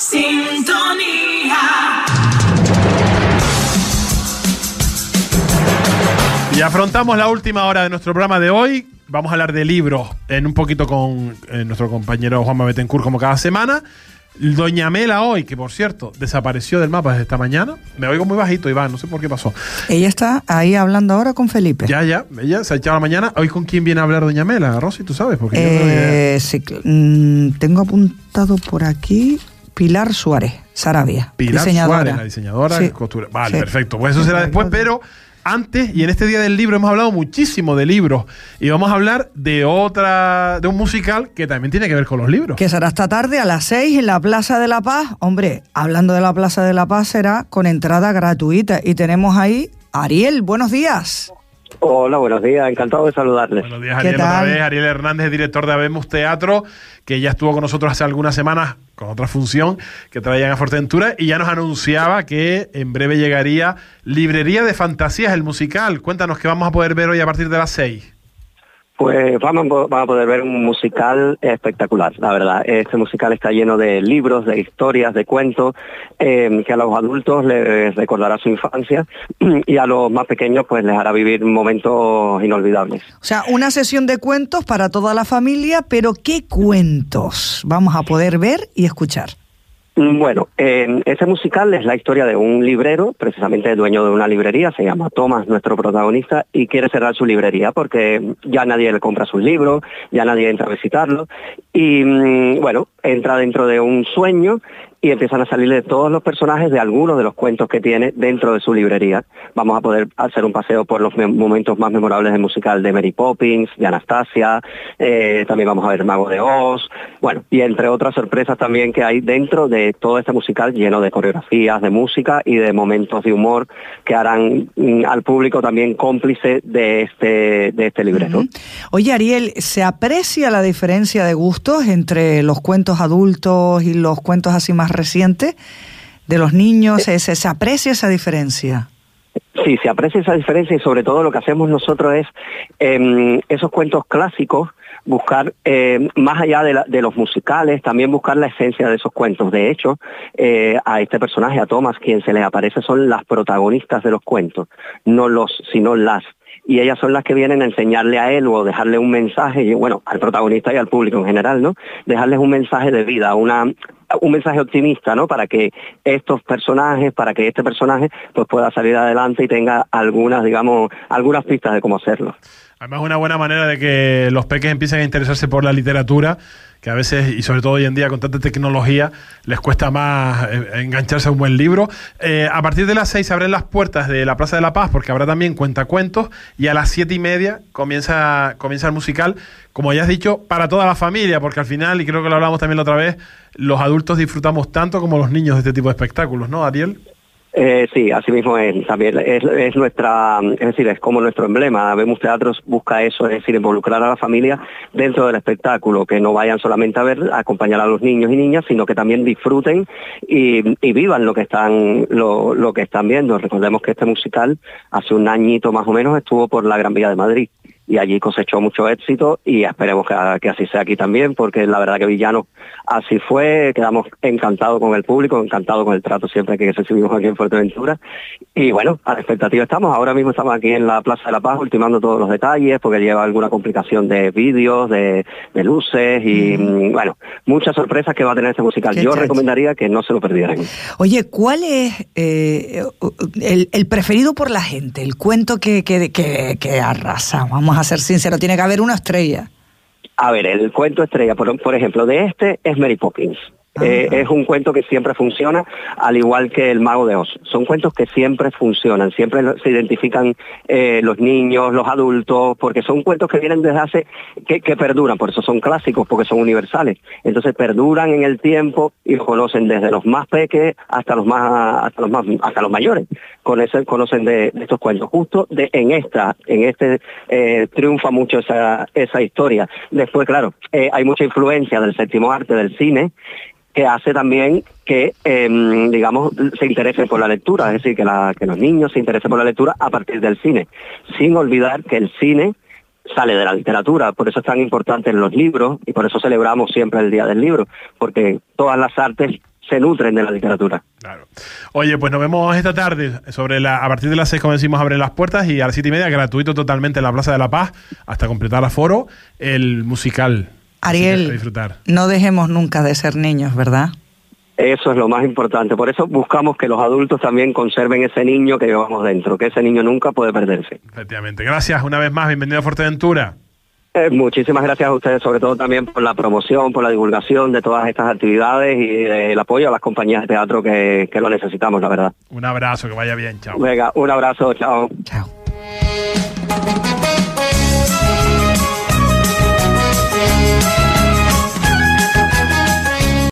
Sintonía. Y afrontamos la última hora de nuestro programa de hoy. Vamos a hablar de libros en un poquito con eh, nuestro compañero Juan Betancourt como cada semana. Doña Mela hoy, que por cierto, desapareció del mapa desde esta mañana. Me oigo muy bajito, Iván, no sé por qué pasó. Ella está ahí hablando ahora con Felipe. Ya, ya, ella se ha echado la mañana. ¿Hoy con quién viene a hablar Doña Mela? Rosy, tú sabes, porque yo no. Eh, sí, mm, tengo apuntado por aquí Pilar Suárez, Sarabia, Pilar diseñadora. Suárez, la diseñadora, Sí. costura. Vale, Sí. perfecto. Pues eso será después, pero antes y en este día del libro hemos hablado muchísimo de libros y vamos a hablar de otra, de un musical que también tiene que ver con los libros. Que será esta tarde a las 6 en la Plaza de la Paz. Hombre, hablando de la Plaza de la Paz, será con entrada gratuita. Y tenemos ahí a Ariel, buenos días. Hola, buenos días, encantado de saludarles. Buenos días, ¿Qué Ariel, otra vez. Ariel Hernández, director de Habemos Teatro, que ya estuvo con nosotros hace algunas semanas con otra función que traían a Fortentura y ya nos anunciaba que en breve llegaría Librería de Fantasías, el musical. Cuéntanos qué vamos a poder ver hoy a partir de las 6. Pues vamos, a- poder ver un musical espectacular, la verdad. Este musical está lleno de libros, de historias, de cuentos, eh, que a los adultos les recordará su infancia y a los más pequeños pues les hará vivir momentos inolvidables. O sea, una sesión de cuentos para toda la familia, pero ¿qué cuentos vamos a poder ver y escuchar? Mm, Bueno, ese musical es la historia de un librero, precisamente dueño de una librería, se llama Thomas, nuestro protagonista, y quiere cerrar su librería porque ya nadie le compra sus libros, ya nadie entra a visitarlo, y mm, bueno, entra dentro de un sueño y empiezan a salir de todos los personajes de algunos de los cuentos que tiene dentro de su librería. Vamos a poder hacer un paseo por los me- momentos más memorables del musical de Mary Poppins, de Anastasia, eh, también vamos a ver Mago de Oz, bueno, y entre otras sorpresas también que hay dentro de todo este musical lleno de coreografías, de música y de momentos de humor que harán mm, al público también cómplice de este, de este libreto. Ujú. Oye, Ariel, ¿se aprecia la diferencia de gustos entre los cuentos adultos y los cuentos así más recientes de los niños? ¿Se, se- se aprecia esa diferencia? Sí, se aprecia esa diferencia y sobre todo lo que hacemos nosotros es em, esos cuentos clásicos, buscar em, más allá de, la- de los musicales, también buscar la esencia de esos cuentos. De hecho, eh, a este personaje, a Thomas, quien se les aparece son las protagonistas de los cuentos, no los, sino las. Y ellas son las que vienen a enseñarle a él o dejarle un mensaje, y bueno, al protagonista y al público en general, ¿no? Dejarles un mensaje de vida, una, un mensaje optimista, ¿no? Para que estos personajes, para que este personaje pues pueda salir adelante y tenga algunas, digamos, algunas pistas de cómo hacerlo. Además, una buena manera de que los peques empiecen a interesarse por la literatura, que a veces, y sobre todo hoy en día con tanta tecnología, les cuesta más eh, engancharse a un buen libro. Eh, a partir de las seis se abren las puertas de la Plaza de la Paz, porque habrá también cuentacuentos, y a las siete y media comienza, comienza el musical, como ya has dicho, para toda la familia, porque al final, y creo que lo hablamos también la otra vez, los adultos disfrutamos tanto como los niños de este tipo de espectáculos, ¿no, Ariel? Eh, sí, así mismo es, también es, es nuestra, es decir, es como nuestro emblema. Vemos Teatros busca eso, es decir, involucrar a la familia dentro del espectáculo, que no vayan solamente a ver, a acompañar a los niños y niñas, sino que también disfruten y, y vivan lo que están, lo, lo que están viendo. Recordemos que este musical hace un añito más o menos estuvo por la Gran Vía de Madrid y allí cosechó mucho éxito y esperemos que, que así sea aquí también, porque la verdad que Villano así fue, quedamos encantados con el público, encantados con el trato siempre que recibimos aquí en Fuerteventura y bueno, a la expectativa estamos, ahora mismo estamos aquí en la Plaza de la Paz ultimando todos los detalles porque lleva alguna complicación de vídeos, de, de luces y mm, bueno, muchas sorpresas que va a tener este musical. Qué Yo chachi. recomendaría que no se lo perdieran. Oye, ¿cuál es eh, el, el preferido por la gente? El cuento que, que, que, que arrasa. Vamos a ser sinceros, tiene que haber una estrella. A ver, el cuento estrella, por ejemplo, de este es Mary Poppins. Eh, es un cuento que siempre funciona, al igual que El Mago de Oz. Son cuentos que siempre funcionan, siempre se identifican eh, los niños, los adultos, porque son cuentos que vienen desde hace, que, que perduran, por eso son clásicos, porque son universales. Entonces perduran en el tiempo y conocen desde los más pequeños hasta los más, hasta los más, hasta los mayores. Con ese, conocen de, de estos cuentos. Justo de, en esta, en este eh, triunfa mucho esa, esa historia. Después, claro, hay mucha influencia del séptimo arte, del cine, que hace también que, em, digamos, se interesen por la lectura, es decir, que, la- que los niños se interesen por la lectura a partir del cine, sin olvidar que el cine sale de la literatura, por eso es tan importante en los libros y por eso celebramos siempre el Día del Libro, porque todas las artes se nutren de la literatura. Claro. Oye, pues nos vemos esta tarde. Sobre la, a partir de las seis, como decimos, abren las puertas y a las siete y media, gratuito totalmente en la Plaza de la Paz, hasta completar aforo, el musical. Ariel, disfrutar. no dejemos nunca de ser niños, ¿verdad? Eso es lo más importante. Por eso buscamos que los adultos también conserven ese niño que llevamos dentro, que ese niño nunca puede perderse. Efectivamente. Gracias una vez más. Bienvenido a Fuerteventura. Eh, muchísimas gracias a ustedes, sobre todo también por la promoción, por la divulgación de todas estas actividades y el apoyo a las compañías de teatro que, que lo necesitamos, la verdad. Un abrazo, que vaya bien. Chao. Venga, un abrazo. Chao. Chao.